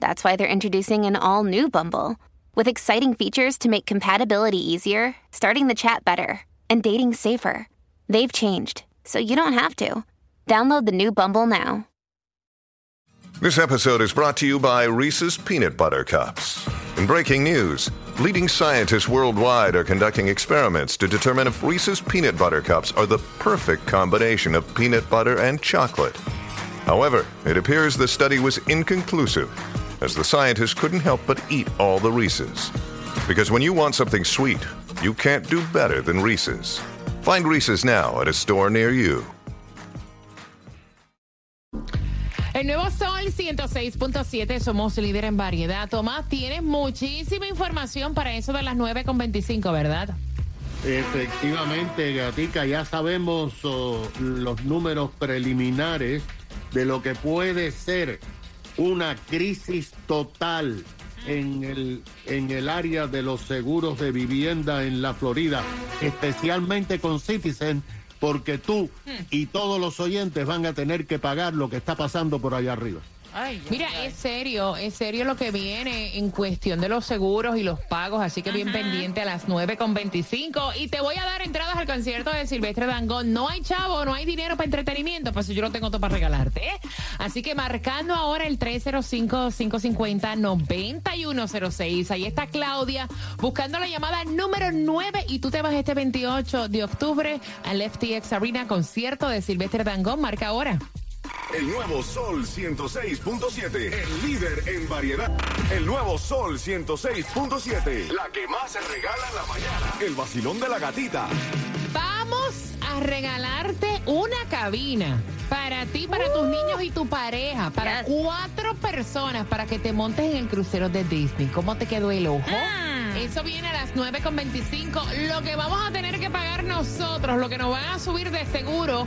that's why they're introducing an all new Bumble with exciting features to make compatibility easier, starting the chat better, and dating safer. They've changed, so you don't have to. Download the new Bumble now. This episode is brought to you by Reese's Peanut Butter Cups. In breaking news, leading scientists worldwide are conducting experiments to determine if Reese's Peanut Butter Cups are the perfect combination of peanut butter and chocolate. However, it appears the study was inconclusive, as the scientists couldn't help but eat all the Reese's. Because when you want something sweet, you can't do better than Reese's. Find Reese's now at a store near you. El nuevo Sol 106.7, somos líder en variedad. Tomás, tienes muchísima información para eso de las 9.25, ¿verdad? Efectivamente, Gatica, ya sabemos oh, los números preliminares de lo que puede ser una crisis total en el, en el área de los seguros de vivienda en la Florida, especialmente con Citizen, porque tú y todos los oyentes van a tener que pagar lo que está pasando por allá arriba. Mira, es serio, es serio lo que viene en cuestión de los seguros y los pagos, así que bien pendiente a las 9.25. Y te voy a dar entradas al concierto de Silvestre Dangón. No hay chavo, no hay dinero para entretenimiento, pues yo no tengo todo para regalarte. ¿eh? Así que marcando ahora el 305-550-9106. Ahí está Claudia buscando la llamada número 9 y tú te vas este 28 de octubre al FTX Arena, concierto de Silvestre Dangón. Marca ahora. El nuevo Sol 106.7. El líder en variedad. El nuevo Sol 106.7. La que más se regala en la mañana. El vacilón de la gatita. Vamos a regalarte una cabina para ti, para tus niños y tu pareja, para cuatro personas, para que te montes en el crucero de Disney. ¿Cómo te quedó el ojo? Eso viene a las 9.25. Lo que vamos a tener que pagar nosotros, lo que nos van a subir de seguro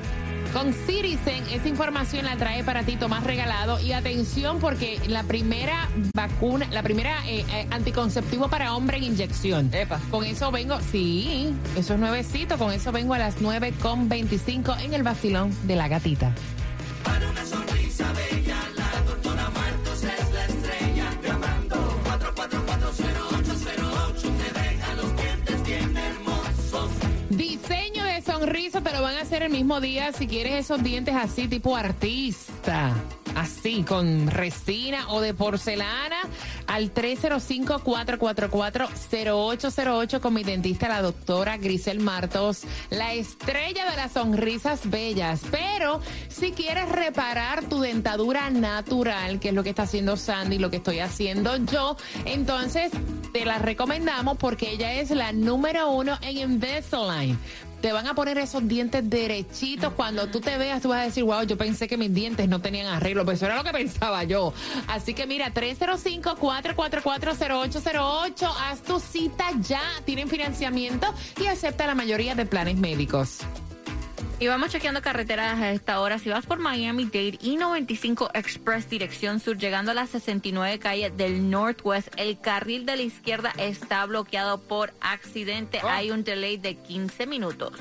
con Citizen, esa información la trae para ti Tomás Regalado. Y atención porque la primera vacuna, la primera eh, eh, anticonceptivo para hombre en inyección. Con eso vengo, sí, eso es nuevecito, con eso vengo a las 9.25 en el vacilón de la gatita. Lo van a hacer el mismo día si quieres esos dientes así tipo artista. Así, con resina o de porcelana, al 305-444-0808 con mi dentista, la doctora Grisel Martos, la estrella de las sonrisas bellas. Pero si quieres reparar tu dentadura natural, que es lo que está haciendo Sandy, lo que estoy haciendo yo, entonces te la recomendamos porque ella es la número uno en Invisalign te van a poner esos dientes derechitos. Cuando tú te veas, tú vas a decir, wow, yo pensé que mis dientes no tenían arreglo. Pues eso era lo que pensaba yo. Así que mira, 305-444-0808. Haz tu cita ya. Tienen financiamiento y acepta la mayoría de planes médicos. Y vamos chequeando carreteras a esta hora. Si vas por Miami-Dade y 95 Express dirección sur, llegando a la 69 calle del Northwest, el carril de la izquierda está bloqueado por accidente. Hay un delay de 15 minutos.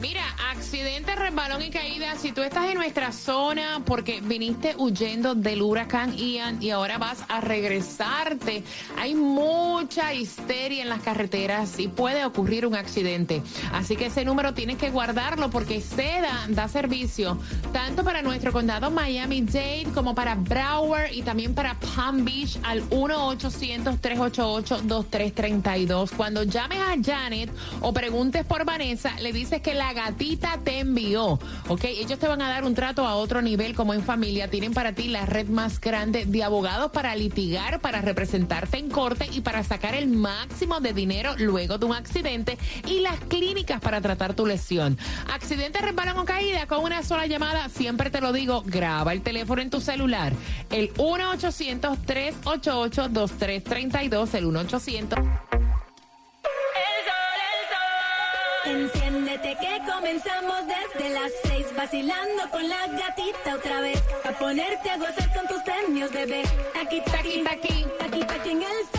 Mira, accidente, resbalón y caída. Si tú estás en nuestra zona porque viniste huyendo del huracán Ian y ahora vas a regresarte, hay mucha histeria en las carreteras y puede ocurrir un accidente. Así que ese número tienes que guardarlo porque SEDA da servicio tanto para nuestro condado Miami-Dade como para Broward y también para Palm Beach al 1-800-388-2332. Cuando llames a Janet o preguntes por Vanessa, le dices que la gatita te envió. Ok, ellos te van a dar un trato a otro nivel como en familia. Tienen para ti la red más grande de abogados para litigar, para representarte en corte y para sacar el máximo de dinero luego de un accidente y las clínicas para tratar tu lesión. Accidente, resbalón o caída con una sola llamada. Siempre te lo digo, graba el teléfono en tu celular. El 1-800-388-2332, el 1-800. Enciéndete que comenzamos desde las seis vacilando con la gatita otra vez a ponerte a gozar con tus premios bebé aquí Taqui, taqui. aquí aquí en el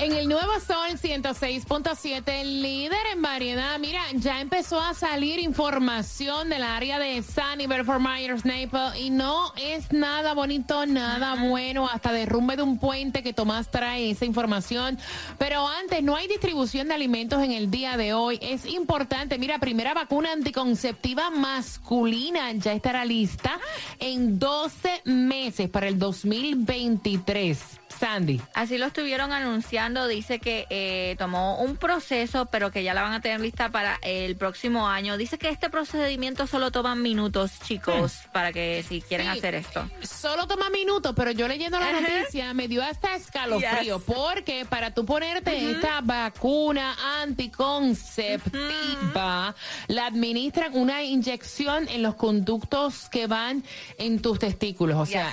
En el nuevo Sol 106.7, líder en variedad. Mira, ya empezó a salir información del área de Sunnyvale, Fort Myers, Naples, y no es nada bonito, nada bueno, hasta derrumbe de un puente que Tomás trae esa información. Pero antes, no hay distribución de alimentos en el día de hoy. Es importante, mira, primera vacuna anticonceptiva masculina ya estará lista en 12 meses para el 2023. Sandy. Así lo estuvieron anunciando, dice que eh, tomó un proceso, pero que ya la van a tener lista para el próximo año. Dice que este procedimiento solo toma minutos, chicos, para que si quieren. Sí. hacer esto. Solo toma minutos, pero yo leyendo la noticia me dio hasta escalofrío, Yes. porque para tú ponerte esta vacuna anticonceptiva, la administran una inyección en los conductos que van en tus testículos. O sea,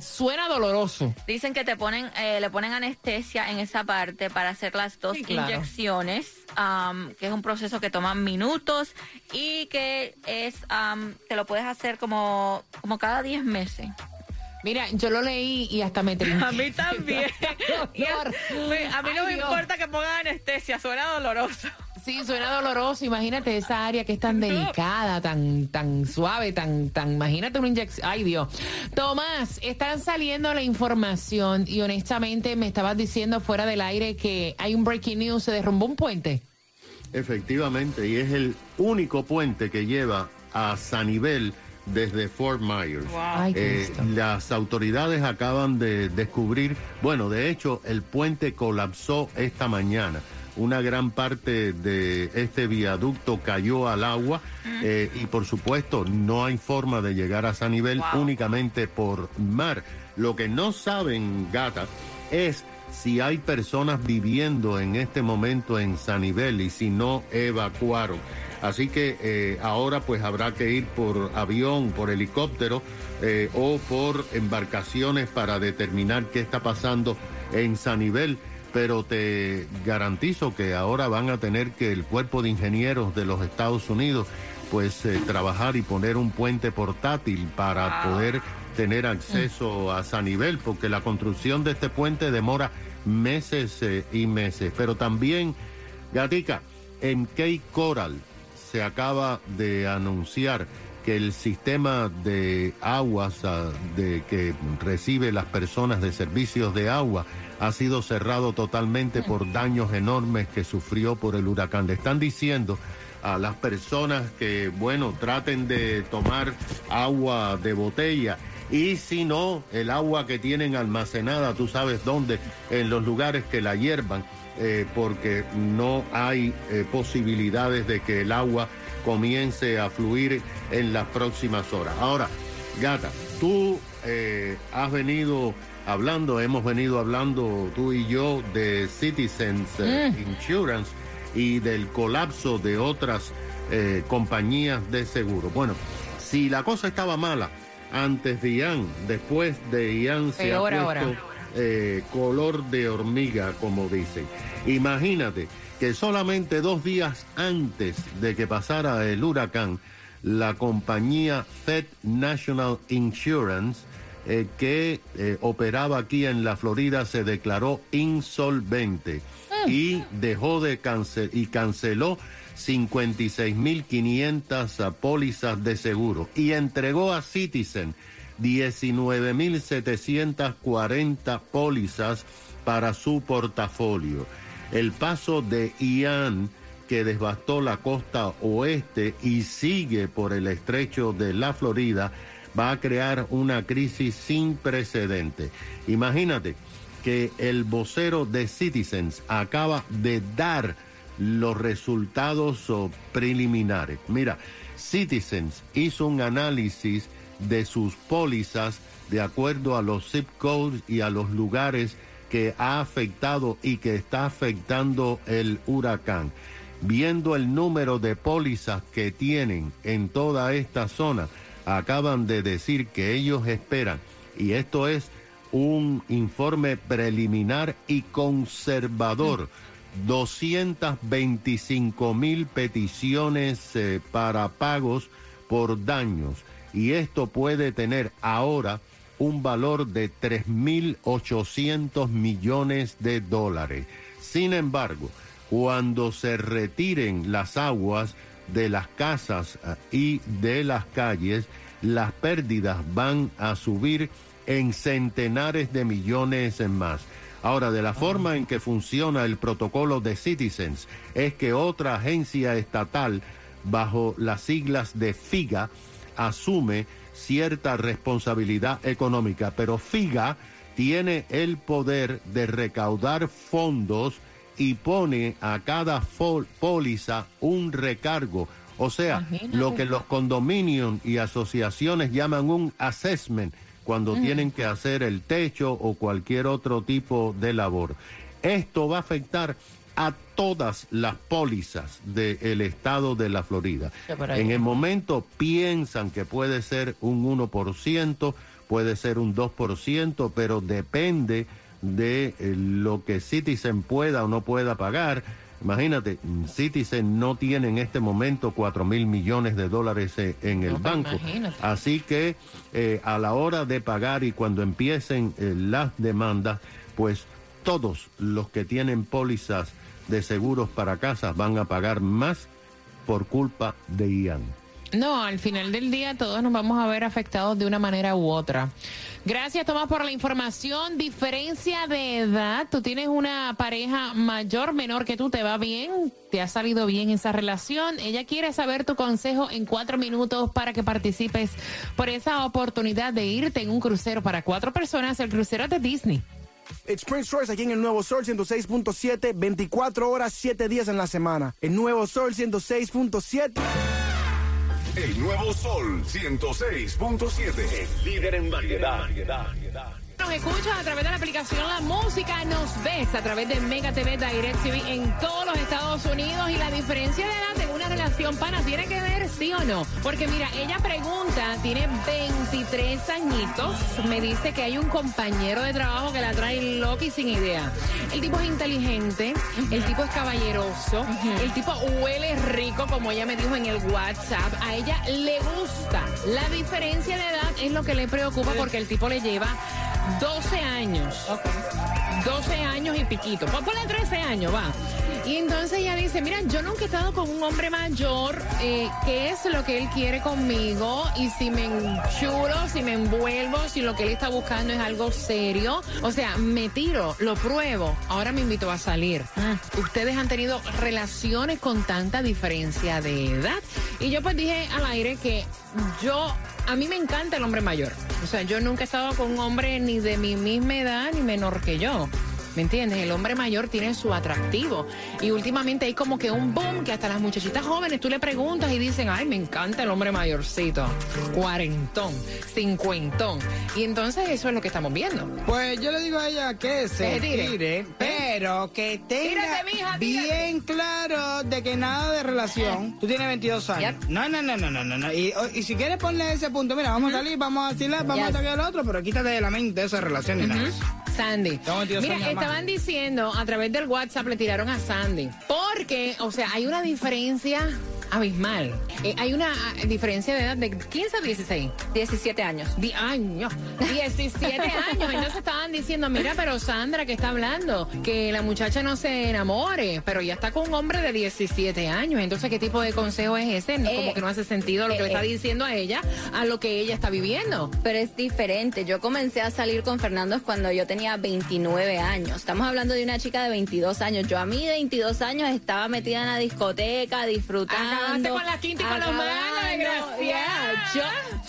suena doloroso. Dicen que te ponen, eh, le ponen anestesia en esa parte para hacer las dos Sí, claro. inyecciones, am, que es un proceso que toma minutos y que es, am, te lo puedes hacer como, como cada 10 meses. Mira, yo lo leí y hasta me trinqué. A mí también. A, Dolor. a mí no Ay, me Dios. importa que pongan anestesia, suena doloroso. Sí, suena doloroso. Imagínate esa área que es tan delicada, tan, tan suave, tan, tan. Imagínate una inyección. Ay, Dios. Tomás, están saliendo la información y honestamente me estabas diciendo fuera del aire que hay un breaking news, se derrumbó un puente. Efectivamente, y es el único puente que lleva a Sanibel desde Fort Myers. Ay, Eh, las autoridades acaban de descubrir, bueno, de hecho, el puente colapsó esta mañana. Una gran parte de este viaducto cayó al agua eh, y por supuesto no hay forma de llegar a Sanibel Wow. únicamente por mar. Lo que no saben, gata, es si hay personas viviendo en este momento en Sanibel y si no evacuaron. Así que eh, ahora pues habrá que ir por avión, por helicóptero eh, o por embarcaciones para determinar qué está pasando en Sanibel. Pero te garantizo que ahora van a tener que el cuerpo de ingenieros de los Estados Unidos pues eh, trabajar y poner un puente portátil para poder tener acceso a Sanibel, porque la construcción de este puente demora meses eh, y meses. Pero también, Gatica, en Cape Coral se acaba de anunciar que el sistema de aguas de que recibe las personas de servicios de agua ha sido cerrado totalmente por daños enormes que sufrió por el huracán. Le están diciendo a las personas que, bueno, traten de tomar agua de botella. Y si no, el agua que tienen almacenada, tú sabes dónde, en los lugares que la hiervan, eh, porque no hay eh, posibilidades de que el agua comience a fluir en las próximas horas. Ahora, gata, tú eh, has venido hablando, hemos venido hablando tú y yo de Citizens eh, Insurance y del colapso de otras eh, compañías de seguro. Bueno, si la cosa estaba mala antes de Ian, después de Ian se ha ahora. Eh, color de hormiga, como dicen. Imagínate que solamente dos días antes de que pasara el huracán, la compañía Fed National Insurance, eh, que eh, operaba aquí en la Florida, se declaró insolvente y dejó de cancelar y canceló 56.500 pólizas de seguro y entregó a Citizen 19.740 pólizas para su portafolio. El paso de Ian que devastó la costa oeste y sigue por el estrecho de la Florida va a crear una crisis sin precedente. Imagínate que el vocero de Citizens acaba de dar los resultados preliminares. Mira, Citizens hizo un análisis de sus pólizas de acuerdo a los zip codes y a los lugares que ha afectado y que está afectando el huracán. Viendo el número de pólizas que tienen en toda esta zona, acaban de decir que ellos esperan, y esto es un informe preliminar y conservador, 225 mil peticiones eh, para pagos por daños, y esto puede tener ahora un valor de 3.800 millones de dólares. Sin embargo, cuando se retiren las aguas de las casas eh, y de las calles, las pérdidas van a subir en centenares de millones más. Ahora, de la forma en que funciona el protocolo de Citizens, es que otra agencia estatal, bajo las siglas de FIGA, asume cierta responsabilidad económica, pero FIGA tiene el poder de recaudar fondos y pone a cada póliza un recargo. O sea, lo que los condominios y asociaciones llaman un assessment cuando tienen que hacer el techo o cualquier otro tipo de labor. Esto va a afectar a todas las pólizas del estado de la Florida. En el momento piensan que puede ser un 1%, puede ser un 2%, pero depende de eh, lo que Citizen pueda o no pueda pagar. Imagínate, Citizen no tiene en este momento 4 mil millones de dólares eh, en el banco. Así que eh, a la hora de pagar y cuando empiecen las demandas, pues todos los que tienen pólizas de seguros para casas van a pagar más por culpa de Ian. No, al final del día todos nos vamos a ver afectados de una manera u otra. Gracias, Tomás, por la información. Diferencia de edad. Tú tienes una pareja mayor, menor que tú, ¿te va bien? ¿Te ha salido bien esa relación? Ella quiere saber tu consejo en cuatro minutos para que participes por esa oportunidad de irte en un crucero para cuatro personas, el crucero de Disney. It's Prince Royce aquí en el Nuevo Sol 106.7, 24 horas, 7 días en la semana. El Nuevo Sol 106.7. El Nuevo Sol 106.7, el líder en variedad. Nos escuchas a través de la aplicación La Música, nos ves a través de Mega TV Direct TV en todos los Estados Unidos y la diferencia de edad en una relación pana tiene que ver sí o no. Porque mira, ella pregunta, tiene 23 añitos, me dice que hay un compañero de trabajo que la trae loca y sin idea. El tipo es inteligente, el tipo es caballeroso, el tipo huele rico como ella me dijo en el WhatsApp, a ella le gusta. La diferencia de edad es lo que le preocupa porque el tipo le lleva 12 años. 12 años y piquito. Pues ponle 13 años, va. Y entonces ella dice, mira, yo nunca he estado con un hombre mayor, eh, ¿qué es lo que él quiere conmigo? Y si me enchulo, si me envuelvo, si lo que él está buscando es algo serio. O sea, me tiro, lo pruebo, ahora me invito a salir. Mm. Ustedes han tenido relaciones con tanta diferencia de edad. Y yo pues dije al aire que yo a mí me encanta el hombre mayor. O sea, yo nunca he estado con un hombre ni de mi misma edad ni menor que yo. ¿Me entiendes? El hombre mayor tiene su atractivo. Y últimamente hay como que un boom que hasta las muchachitas jóvenes tú le preguntas y dicen, ay, me encanta el hombre mayorcito. Cuarentón, cincuentón. Y entonces eso es lo que estamos viendo. Pues yo le digo a ella que se tire, ¿Eh? pero que tenga bien claro de que nada de relación. Tú tienes 22 años. No, no, no, no, no, no. Y, si quieres ponle ese punto, mira, vamos a salir, vamos a vacilar, vamos a tocar al otro, pero quítate de la mente esa relación y nada. Sandy. Mira, estaban diciendo a través del WhatsApp le tiraron a Sandy. Porque, o sea, hay una diferencia abismal. Eh, hay una ah, diferencia de edad de 15 a 16. 17 años. Di años. 17 años. Entonces estaban diciendo, mira, pero Sandra, que está hablando? Que la muchacha no se enamore, pero ya está con un hombre de 17 años. Entonces, ¿qué tipo de consejo es ese? Como eh, que no hace sentido lo que le está eh, diciendo a ella, a lo que ella está viviendo. Pero es diferente. Yo comencé a salir con Fernando cuando yo tenía 29 años. Estamos hablando de una chica de 22 años. Yo a mí de 22 años estaba metida en la discoteca, disfrutando acabando. con la quinta y con los malos, acabando, desgraciada. yeah.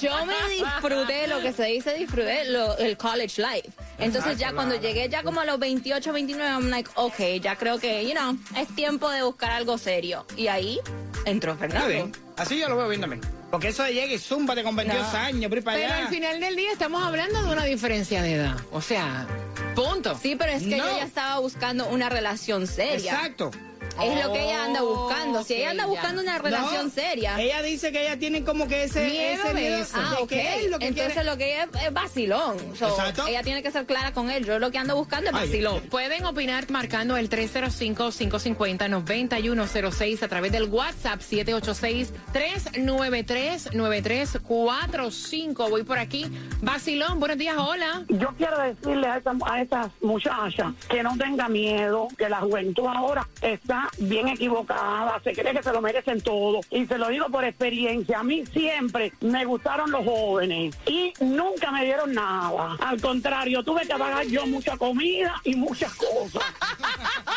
Yo, yo me disfruté lo que se dice, disfruté lo- el college life. Entonces ya cuando llegué ya como a los 28, 29, I'm like, ok, ya creo que, you know, es tiempo de buscar algo serio. Y ahí entró Fernando. bien. Así yo lo veo bien también. Porque eso de llegue y zúmbate con 22 No. años, Pero allá. al final del día estamos hablando de una diferencia de edad. O sea, punto. Sí, pero es que No. ella estaba buscando una relación seria. Exacto. Es lo que ella anda buscando. Si ella anda buscando una relación No, seria. Ella dice que ella tiene como que ese Miedo ese de eso. Ah, ok. que él lo que Entonces quiere- lo que ella es, es vacilón. So, Exacto. ella tiene que ser clara con él. Yo lo que ando buscando es Ay, vacilón. Pueden opinar marcando el 305-550-9106 a través del WhatsApp 786-393-9345. Voy por aquí. Basilón, buenos días, hola. Yo quiero decirle a, esta- a estas muchachas que no tenga miedo, que la juventud ahora está bien equivocada, se cree que se lo merecen todo. Y se lo digo por experiencia, a mí siempre me gustaron los jóvenes y nunca me dieron nada. Al contrario, tuve que pagar yo mucha comida y muchas cosas.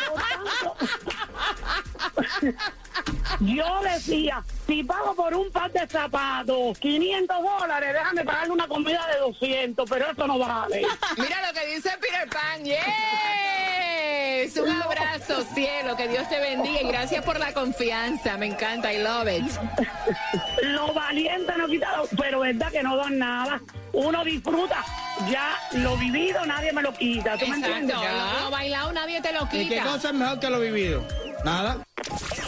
Por tanto, Yo decía, si pago por un par de zapatos 500 dólares, déjame pagarle una comida de 200, pero eso no vale. Mira lo que dice Peter Pan. ¡Yes! Un abrazo, cielo. Que Dios te bendiga y gracias por la confianza. Me encanta. I love it. Los valientes no quitaron, pero verdad que no dan nada. Uno disfruta, ya lo vivido nadie me lo quita. ¿Tú me entiendes? Lo, lo bailado nadie te lo ¿Y qué quita. cosa es mejor que lo vivido? Nada.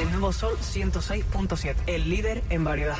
El nuevo Sol 106.7, el líder en variedad.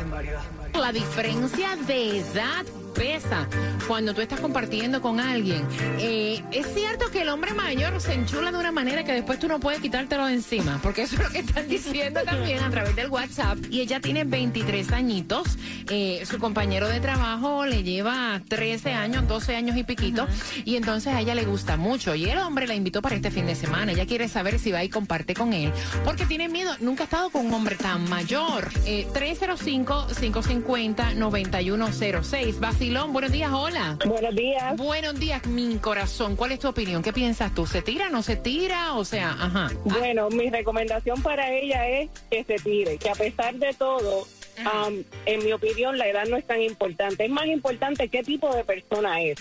La diferencia de edad pesa cuando tú estás compartiendo con alguien. Eh, es cierto que el hombre mayor se enchula de una manera que después tú no puedes quitártelo de encima, porque eso es lo que están diciendo también a través del WhatsApp. Y ella tiene 23 añitos. Eh, su compañero de trabajo le lleva 13 años, 12 años y piquito. Y entonces a ella le gusta mucho. Y el hombre la invitó para este fin de semana. Ella quiere saber si va y comparte con él, porque tiene miedo. Nunca ha estado con un hombre tan mayor. Eh, 305-550-9106. Basilón, buenos días, hola. Buenos días. Buenos días, mi corazón. ¿Cuál es tu opinión? ¿Qué piensas tú? ¿Se tira, no se tira? O sea, ajá. Bueno, mi recomendación para ella es que se tire, que a pesar de todo, um, en mi opinión, la edad no es tan importante. Es más importante qué tipo de persona es.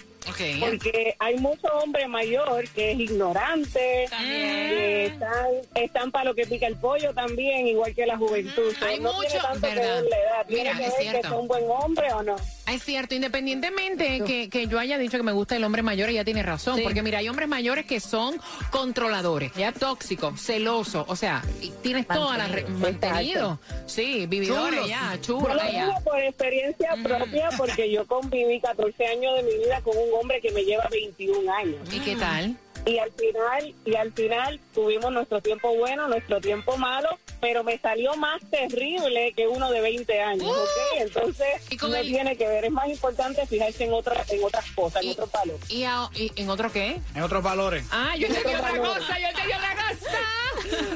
Porque hay mucho hombre mayor que es ignorante, que están, están para lo que pica el pollo también, igual que la juventud. Hay no tiene mucho, que ¿verdad? ver la edad, tiene Mira, que es ver que cierto. sea un buen hombre o no. Es cierto, independientemente que, que yo haya dicho que me gusta el hombre mayor, ella tiene razón. Sí. Porque mira, hay hombres mayores que son controladores, ya tóxicos, celosos, o sea, tienes todas las mantenido. Sí, vividores Chulos. ya, Yo chulos lo ya. digo por experiencia propia porque yo conviví 14 años de mi vida con un hombre que me lleva 21 años. ¿Y qué tal? Y al final, y al final tuvimos nuestro tiempo bueno, nuestro tiempo malo, pero me salió más terrible que uno de 20 años, ¿ok? Entonces, Uh. Con no el- tiene que ver, es más importante fijarse en otras, en otras cosas, en otros palos. ¿Y, a- y en otro qué? En otros valores. Ah, yo entendí otra cosa, yo entendí otra cosa.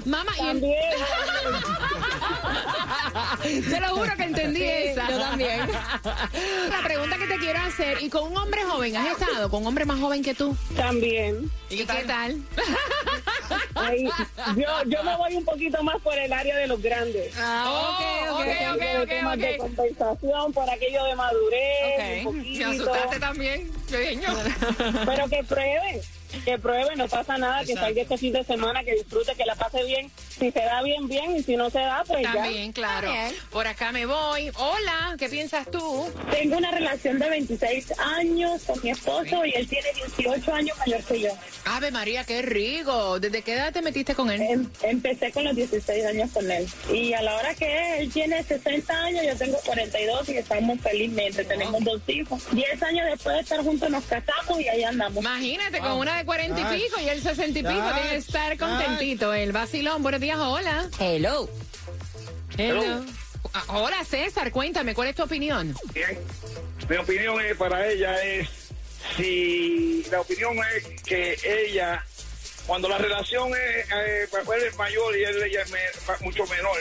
Mamá, y en- También, te lo juro que entendí esa. yo también. La pregunta que te quiero hacer, ¿y con un hombre joven has estado? ¿Con un hombre más joven que tú? también. ¿Y qué tal? Ay, yo, yo me voy un poquito más por el área de los grandes. Ah, ok, ok, ok, de ok, temas de ok. conversación, por aquello de madurez, un Ok. ¿Te asustaste también? Pequeño. Pero que pruebe, que pruebe, no pasa nada, que salga este fin de semana, que disfrute, que la pase bien. Si se da bien, bien, y si no se da, pues También, claro. Bien. Por acá me voy. Hola, ¿qué piensas tú? Tengo una relación de 26 años con mi esposo y él tiene 18 años mayor que yo. Ave María, qué rico. ¿Desde qué edad te metiste con él? Em- empecé con los 16 años con él. Y a la hora que él tiene 60 años, yo tengo 42 y estamos felizmente. Tenemos dos hijos. 10 años después de estar juntos nos casamos y ahí andamos. Imagínate, con una de cuarenta y pico y el sesenta y pico, tiene que estar contentito. El vacilón, buenos días, hola. Hello. Hello. Ah, Hola César, cuéntame, ¿cuál es tu opinión? Bien. Mi opinión es, para ella es si la opinión es que ella, cuando la relación es, eh, pues, él es mayor y él ella es me- mucho menor,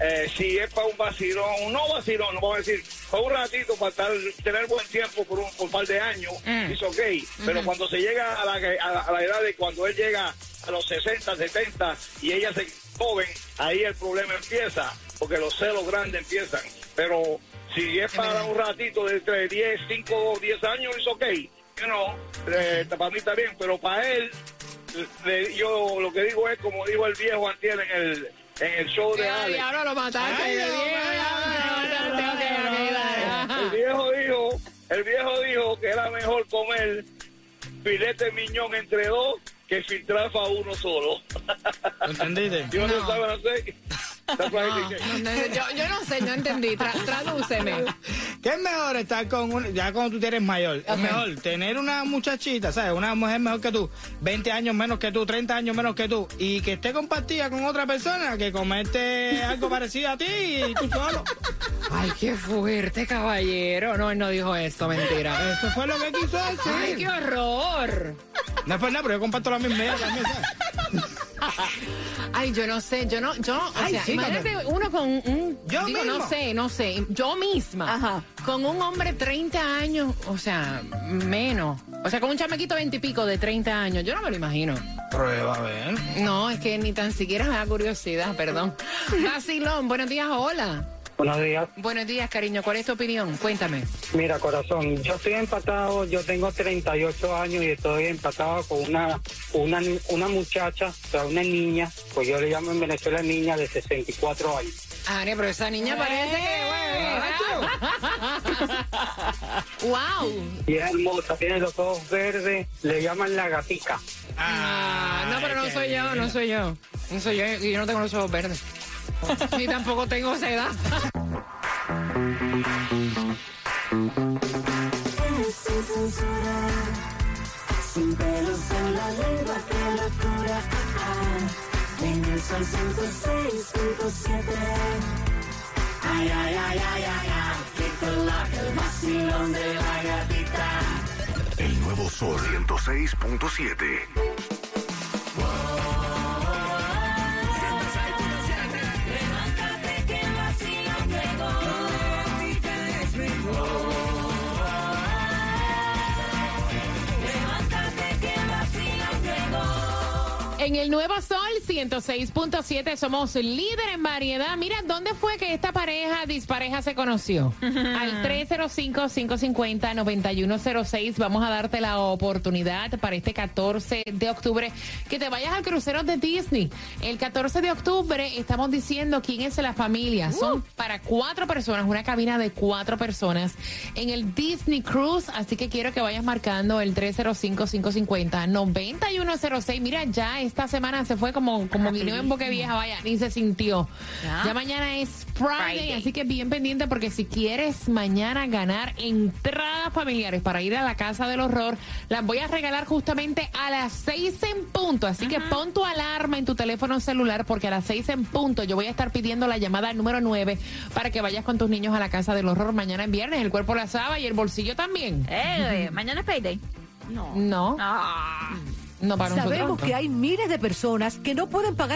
eh, si es para un vacilón, no vacilón, no vamos a decir, para un ratito, para estar, tener buen tiempo por un, por un par de años, Mm. es ok, pero Ujú. cuando se llega a la, a, la- a la edad de cuando él llega a los 60, 70 y ella se joven, ahí el problema empieza, porque los celos grandes empiezan, pero si es para un ratito de entre 10, 5 o 10 años, es ok. You know, eh, para mí está bien, pero para él, le- yo lo que digo es, como dijo el viejo antier en el, en el show de Ay, Alex. ahora lo mataste, el viejo, dijo, el viejo dijo que era mejor comer filete miñón entre dos que filtrar para uno solo. ¿Entendiste? Yo no, saben hacer. No, no, no, yo, yo no sé, no entendí. Tra- tradúceme. ¿Qué es mejor estar con un, ya cuando tú eres mayor? Es mejor tener una muchachita, ¿sabes? Una mujer mejor que tú, 20 años menos que tú, 30 años menos que tú, y que esté compartida con otra persona que comete algo parecido a ti y tú solo. Ay, qué fuerte, caballero. No, él no dijo eso, mentira. Eso fue lo que quiso decir. Ay, qué horror. No es por nada, pero yo comparto la misma idea también, ¿sabes? Ay, yo no sé, yo no, yo, o Ay, sea, sí, imagínate uno con un, Yo digo, no sé, no sé, yo misma, con un hombre 30 años, o sea, menos, o sea, con un chamaquito 20 y pico de 30 años, yo no me lo imagino. Prueba, a ver. No, es que ni tan siquiera me da curiosidad, perdón. Vacilón, buenos días, hola. Buenos días. Buenos días, cariño, ¿cuál es tu opinión? Cuéntame. Mira, corazón, yo estoy empatado, yo tengo 38 años y estoy empatado con una, una, una muchacha, o sea, una niña, pues yo le llamo en Venezuela niña de 64 años. Are, pero esa niña parece que, wow. Y es hermosa, tiene los ojos verdes, le llaman la gatica. Ah, no, pero no soy yo, no soy yo. No soy yo, y yo no tengo los ojos verdes. Ni tampoco tengo esa edad. Sin censura, sin pelos en la lengua, qué locura. En el sol 106.7. Ay, ay, ay, ay, ay, ay, que colaca el vacilón de la gatita. El nuevo Sol 106.7. En el Nuevo Sol 106.7 somos líder en variedad. Mira, ¿dónde fue que esta pareja, dispareja, se conoció? Al 305-550-9106 vamos a darte la oportunidad para este 14 de octubre que te vayas al crucero de Disney. El 14 de octubre estamos diciendo quién es la familia. Son para cuatro personas, una cabina de cuatro personas en el Disney Cruise. Así que quiero que vayas marcando el 305-550-9106. Mira, ya esta semana se fue como, como vino en Boca Vieja, vaya, ni se sintió. Ya. Ya mañana es Friday, Friday. así que bien pendiente porque si quieres mañana ganar entradas familiares para ir a la casa del horror, las voy a regalar justamente a las seis en punto. Así que pon tu alarma en tu teléfono celular porque a las seis en punto yo voy a estar pidiendo la llamada número 9 para que vayas con tus niños a la casa del horror mañana en viernes. El cuerpo la sabe y el bolsillo también. Eh, mañana es payday. No. Ah. No para Sabemos que hay miles de personas que no pueden pagar